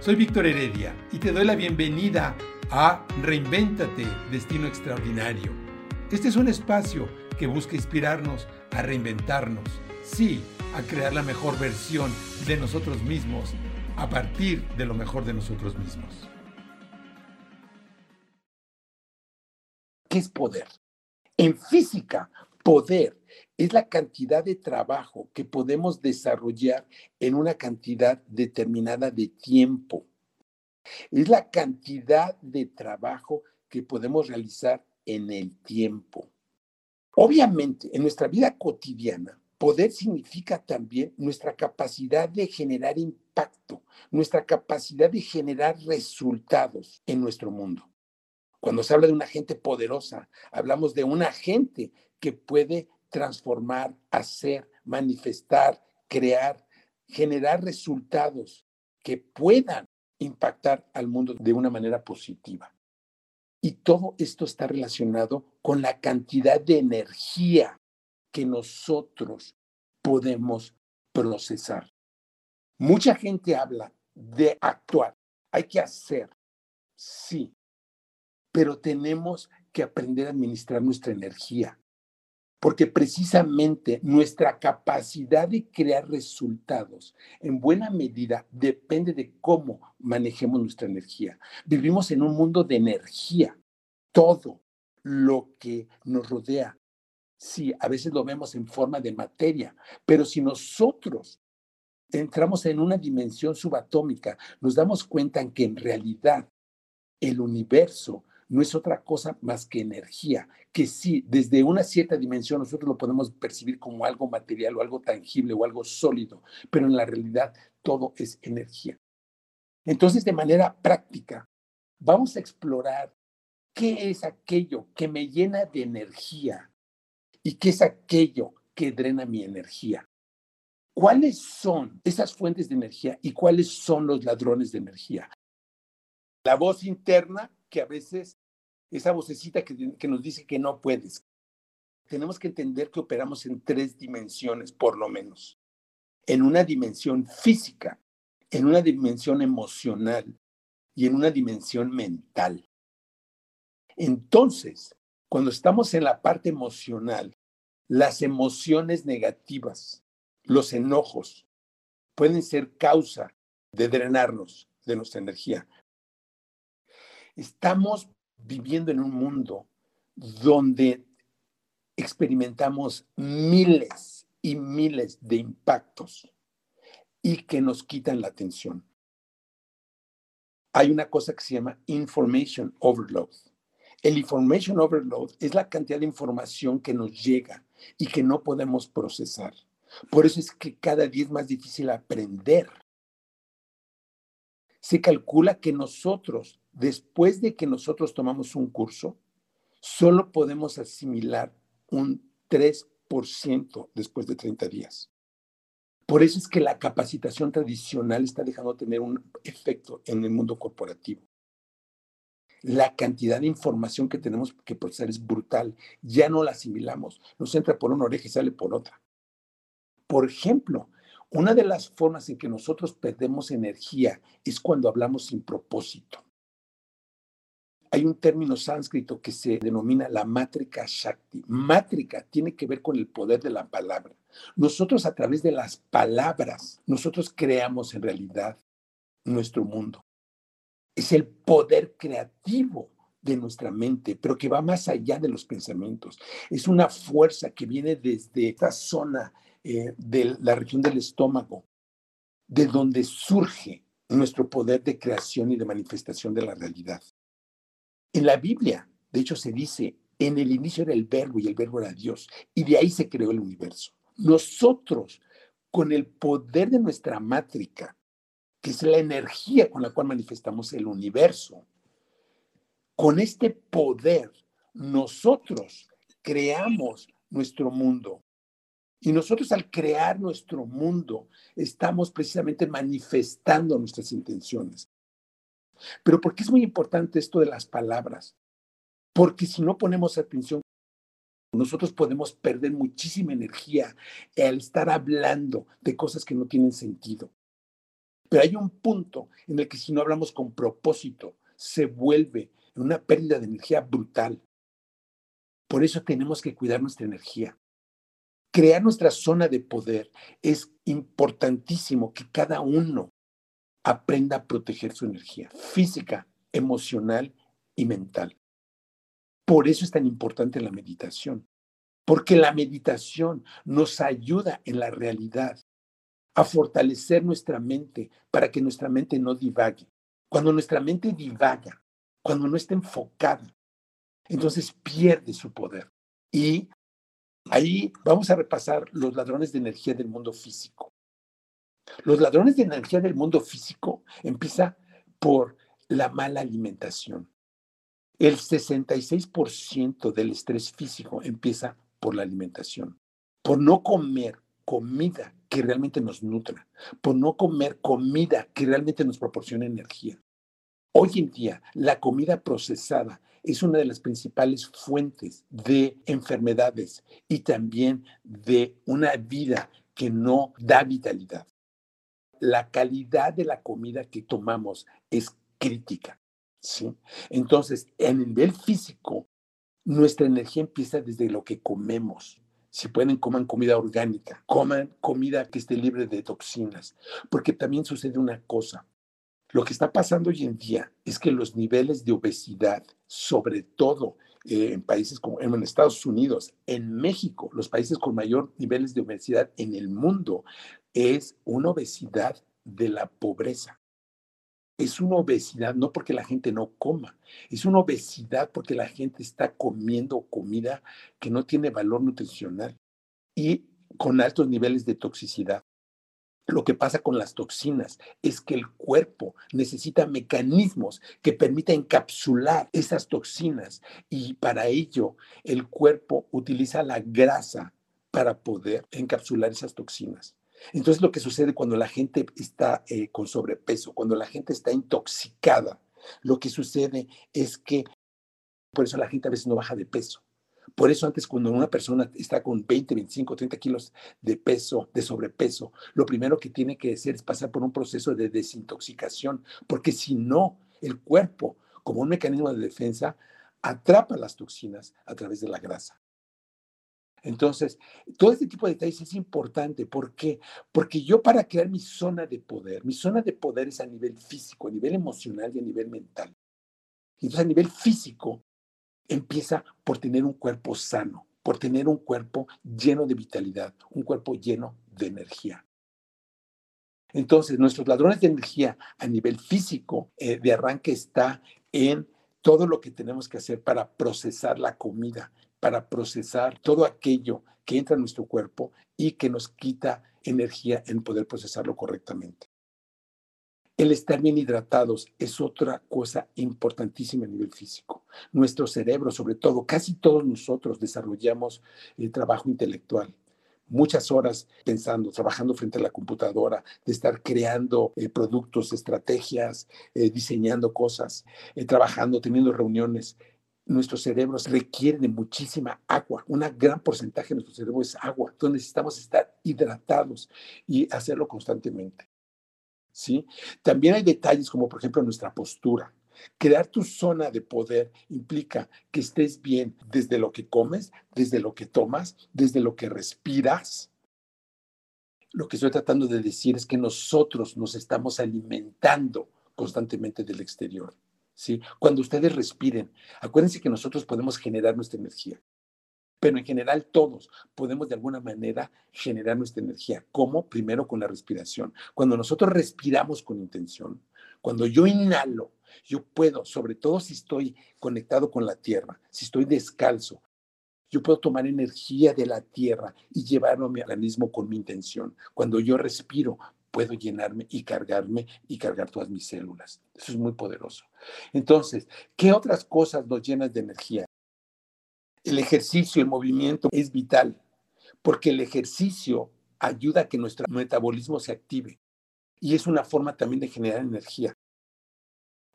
Soy Víctor Heredia y te doy la bienvenida a Reinvéntate, Destino Extraordinario. Este es un espacio que busca inspirarnos a reinventarnos, sí, a crear la mejor versión de nosotros mismos a partir de lo mejor de nosotros mismos. ¿Qué es poder? En física, poder es la cantidad de trabajo que podemos desarrollar en una cantidad determinada de tiempo. Es la cantidad de trabajo que podemos realizar en el tiempo. Obviamente, en nuestra vida cotidiana, poder significa también nuestra capacidad de generar impacto, nuestra capacidad de generar resultados en nuestro mundo. Cuando se habla de una gente poderosa, hablamos de una gente que puede transformar, hacer, manifestar, crear, generar resultados que puedan impactar al mundo de una manera positiva. Y todo esto está relacionado con la cantidad de energía que nosotros podemos procesar. Mucha gente habla de actuar. Hay que hacer, sí, pero tenemos que aprender a administrar nuestra energía porque precisamente nuestra capacidad de crear resultados en buena medida depende de cómo manejemos nuestra energía. Vivimos en un mundo de energía. Todo lo que nos rodea, sí, a veces lo vemos en forma de materia, pero si nosotros entramos en una dimensión subatómica, nos damos cuenta en que en realidad el universo no es otra cosa más que energía, que sí, desde una cierta dimensión nosotros lo podemos percibir como algo material o algo tangible o algo sólido, pero en la realidad todo es energía. Entonces, de manera práctica, vamos a explorar qué es aquello que me llena de energía y qué es aquello que drena mi energía. ¿Cuáles son esas fuentes de energía y cuáles son los ladrones de energía? La voz interna que a veces esa vocecita que, que nos dice que no puedes. Tenemos que entender que operamos en tres dimensiones, por lo menos. En una dimensión física, en una dimensión emocional y en una dimensión mental. Entonces, cuando estamos en la parte emocional, las emociones negativas, los enojos, pueden ser causa de drenarnos de nuestra energía. Estamos viviendo en un mundo donde experimentamos miles y miles de impactos y que nos quitan la atención. Hay una cosa que se llama information overload. El information overload es la cantidad de información que nos llega y que no podemos procesar. Por eso es que cada día es más difícil aprender. Se calcula que nosotros después de que nosotros tomamos un curso, solo podemos asimilar un 3% después de 30 días. Por eso es que la capacitación tradicional está dejando de tener un efecto en el mundo corporativo. La cantidad de información que tenemos que procesar es brutal. Ya no la asimilamos. Nos entra por una oreja y sale por otra. Por ejemplo, una de las formas en que nosotros perdemos energía es cuando hablamos sin propósito. Hay un término sánscrito que se denomina la mátrica Shakti. Mátrica tiene que ver con el poder de la palabra. Nosotros a través de las palabras, nosotros creamos en realidad nuestro mundo. Es el poder creativo de nuestra mente, pero que va más allá de los pensamientos. Es una fuerza que viene desde esta zona eh, de la región del estómago, de donde surge nuestro poder de creación y de manifestación de la realidad. En la Biblia, de hecho, se dice, en el inicio era el verbo y el verbo era Dios, y de ahí se creó el universo. Nosotros, con el poder de nuestra mátrica, que es la energía con la cual manifestamos el universo, con este poder, nosotros creamos nuestro mundo. Y nosotros al crear nuestro mundo, estamos precisamente manifestando nuestras intenciones. Pero ¿por qué es muy importante esto de las palabras? Porque si no ponemos atención, nosotros podemos perder muchísima energía al estar hablando de cosas que no tienen sentido. Pero hay un punto en el que si no hablamos con propósito, se vuelve una pérdida de energía brutal. Por eso tenemos que cuidar nuestra energía. Crear nuestra zona de poder es importantísimo que cada uno aprenda a proteger su energía física, emocional y mental. Por eso es tan importante la meditación, porque la meditación nos ayuda en la realidad a fortalecer nuestra mente para que nuestra mente no divague. Cuando nuestra mente divaga, cuando no está enfocada, entonces pierde su poder. Y ahí vamos a repasar los ladrones de energía del mundo físico. Los ladrones de energía del mundo físico empieza por la mala alimentación. El 66% del estrés físico empieza por la alimentación, por no comer comida que realmente nos nutra, por no comer comida que realmente nos proporcione energía. Hoy en día, la comida procesada es una de las principales fuentes de enfermedades y también de una vida que no da vitalidad. La calidad de la comida que tomamos es crítica. ¿sí? Entonces, en el nivel físico, nuestra energía empieza desde lo que comemos. Si pueden, coman comida orgánica, coman comida que esté libre de toxinas, porque también sucede una cosa. Lo que está pasando hoy en día es que los niveles de obesidad, sobre todo eh, en países como en Estados Unidos, en México, los países con mayor niveles de obesidad en el mundo, es una obesidad de la pobreza. Es una obesidad no porque la gente no coma, es una obesidad porque la gente está comiendo comida que no tiene valor nutricional y con altos niveles de toxicidad. Lo que pasa con las toxinas es que el cuerpo necesita mecanismos que permitan encapsular esas toxinas y para ello el cuerpo utiliza la grasa para poder encapsular esas toxinas. Entonces lo que sucede cuando la gente está eh, con sobrepeso, cuando la gente está intoxicada, lo que sucede es que por eso la gente a veces no baja de peso. Por eso antes cuando una persona está con 20, 25, 30 kilos de peso, de sobrepeso, lo primero que tiene que hacer es pasar por un proceso de desintoxicación, porque si no, el cuerpo, como un mecanismo de defensa, atrapa las toxinas a través de la grasa. Entonces, todo este tipo de detalles es importante. ¿Por qué? Porque yo para crear mi zona de poder, mi zona de poder es a nivel físico, a nivel emocional y a nivel mental. Entonces, a nivel físico, empieza por tener un cuerpo sano, por tener un cuerpo lleno de vitalidad, un cuerpo lleno de energía. Entonces, nuestros ladrones de energía a nivel físico eh, de arranque está en todo lo que tenemos que hacer para procesar la comida, para procesar todo aquello que entra en nuestro cuerpo y que nos quita energía en poder procesarlo correctamente. El estar bien hidratados es otra cosa importantísima a nivel físico. Nuestro cerebro, sobre todo, casi todos nosotros desarrollamos el trabajo intelectual. Muchas horas pensando, trabajando frente a la computadora, de estar creando eh, productos, estrategias, eh, diseñando cosas, eh, trabajando, teniendo reuniones nuestros cerebros requieren de muchísima agua. Un gran porcentaje de nuestro cerebro es agua. Entonces necesitamos estar hidratados y hacerlo constantemente. ¿Sí? También hay detalles como por ejemplo nuestra postura. Crear tu zona de poder implica que estés bien desde lo que comes, desde lo que tomas, desde lo que respiras. Lo que estoy tratando de decir es que nosotros nos estamos alimentando constantemente del exterior. Cuando ustedes respiren, acuérdense que nosotros podemos generar nuestra energía, pero en general todos podemos de alguna manera generar nuestra energía. ¿Cómo? Primero con la respiración. Cuando nosotros respiramos con intención, cuando yo inhalo, yo puedo, sobre todo si estoy conectado con la tierra, si estoy descalzo, yo puedo tomar energía de la tierra y llevarlo a mi organismo con mi intención. Cuando yo respiro, puedo llenarme y cargarme y cargar todas mis células. Eso es muy poderoso. Entonces, ¿qué otras cosas nos llenan de energía? El ejercicio, el movimiento es vital, porque el ejercicio ayuda a que nuestro metabolismo se active y es una forma también de generar energía.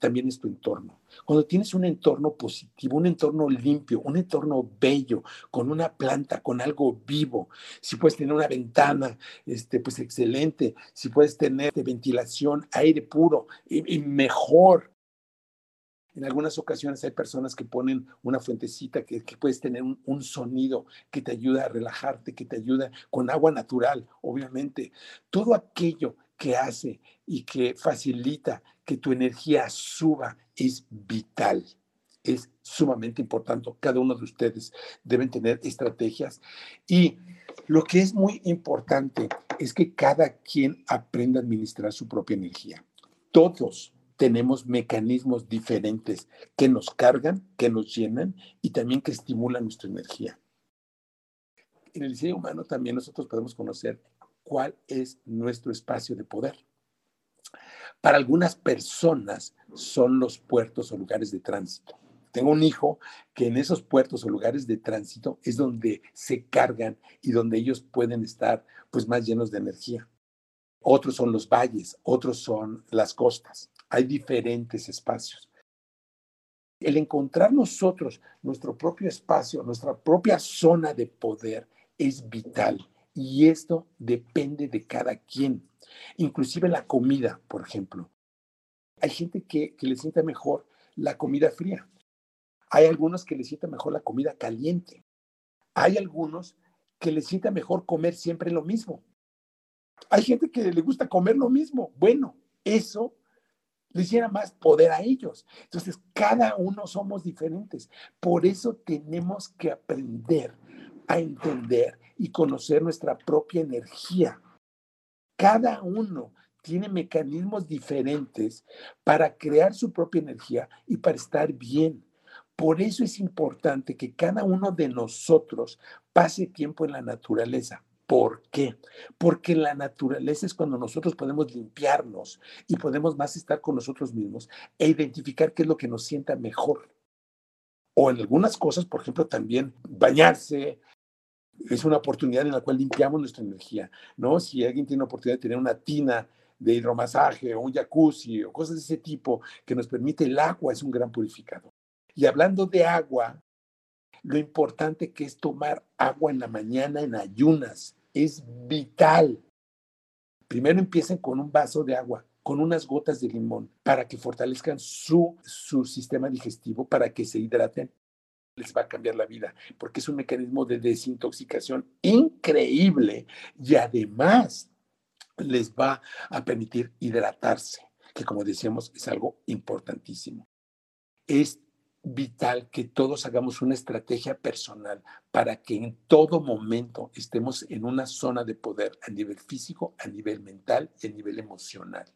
También es tu entorno. Cuando tienes un entorno positivo, un entorno limpio, un entorno bello, con una planta, con algo vivo, si puedes tener una ventana, este, pues excelente, si puedes tener ventilación, aire puro y, mejor. En algunas ocasiones hay personas que ponen una fuentecita que, puedes tener un, un, sonido que te ayuda a relajarte, que te ayuda con agua natural, obviamente. Todo aquello que hace y que facilita que tu energía suba es vital. Es sumamente importante. Cada uno de ustedes deben tener estrategias. Y lo que es muy importante es que cada quien aprenda a administrar su propia energía. Todos tenemos mecanismos diferentes que nos cargan, que nos llenan y también que estimulan nuestra energía. En el diseño humano también nosotros podemos conocer cuál es nuestro espacio de poder. Para algunas personas son los puertos o lugares de tránsito. Tengo un hijo que en esos puertos o lugares de tránsito es donde se cargan y donde ellos pueden estar pues más llenos de energía. Otros son los valles, otros son las costas. Hay diferentes espacios. El encontrar nosotros nuestro propio espacio, nuestra propia zona de poder es vital y esto depende de cada quien. Inclusive la comida, por ejemplo. Hay gente que, le sienta mejor la comida fría. Hay algunos que le sienta mejor la comida caliente. Hay algunos que le sienta mejor comer siempre lo mismo. Hay gente que le gusta comer lo mismo. Bueno, eso les diera más poder a ellos. Entonces, cada uno somos diferentes. Por eso tenemos que aprender a entender y conocer nuestra propia energía. Cada uno tiene mecanismos diferentes para crear su propia energía y para estar bien. Por eso es importante que cada uno de nosotros pase tiempo en la naturaleza. ¿Por qué? Porque la naturaleza es cuando nosotros podemos limpiarnos y podemos más estar con nosotros mismos e identificar qué es lo que nos sienta mejor. O en algunas cosas, por ejemplo, también bañarse, es una oportunidad en la cual limpiamos nuestra energía, ¿no? Si alguien tiene la oportunidad de tener una tina de hidromasaje o un jacuzzi o cosas de ese tipo que nos permite el agua, es un gran purificador. Y hablando de agua, lo importante que es tomar agua en la mañana en ayunas es vital. Primero empiecen con un vaso de agua, con unas gotas de limón, para que fortalezcan su, su sistema digestivo, para que se hidraten les va a cambiar la vida, porque es un mecanismo de desintoxicación increíble y además les va a permitir hidratarse, que como decíamos es algo importantísimo. Es vital que todos hagamos una estrategia personal para que en todo momento estemos en una zona de poder a nivel físico, a nivel mental y a nivel emocional.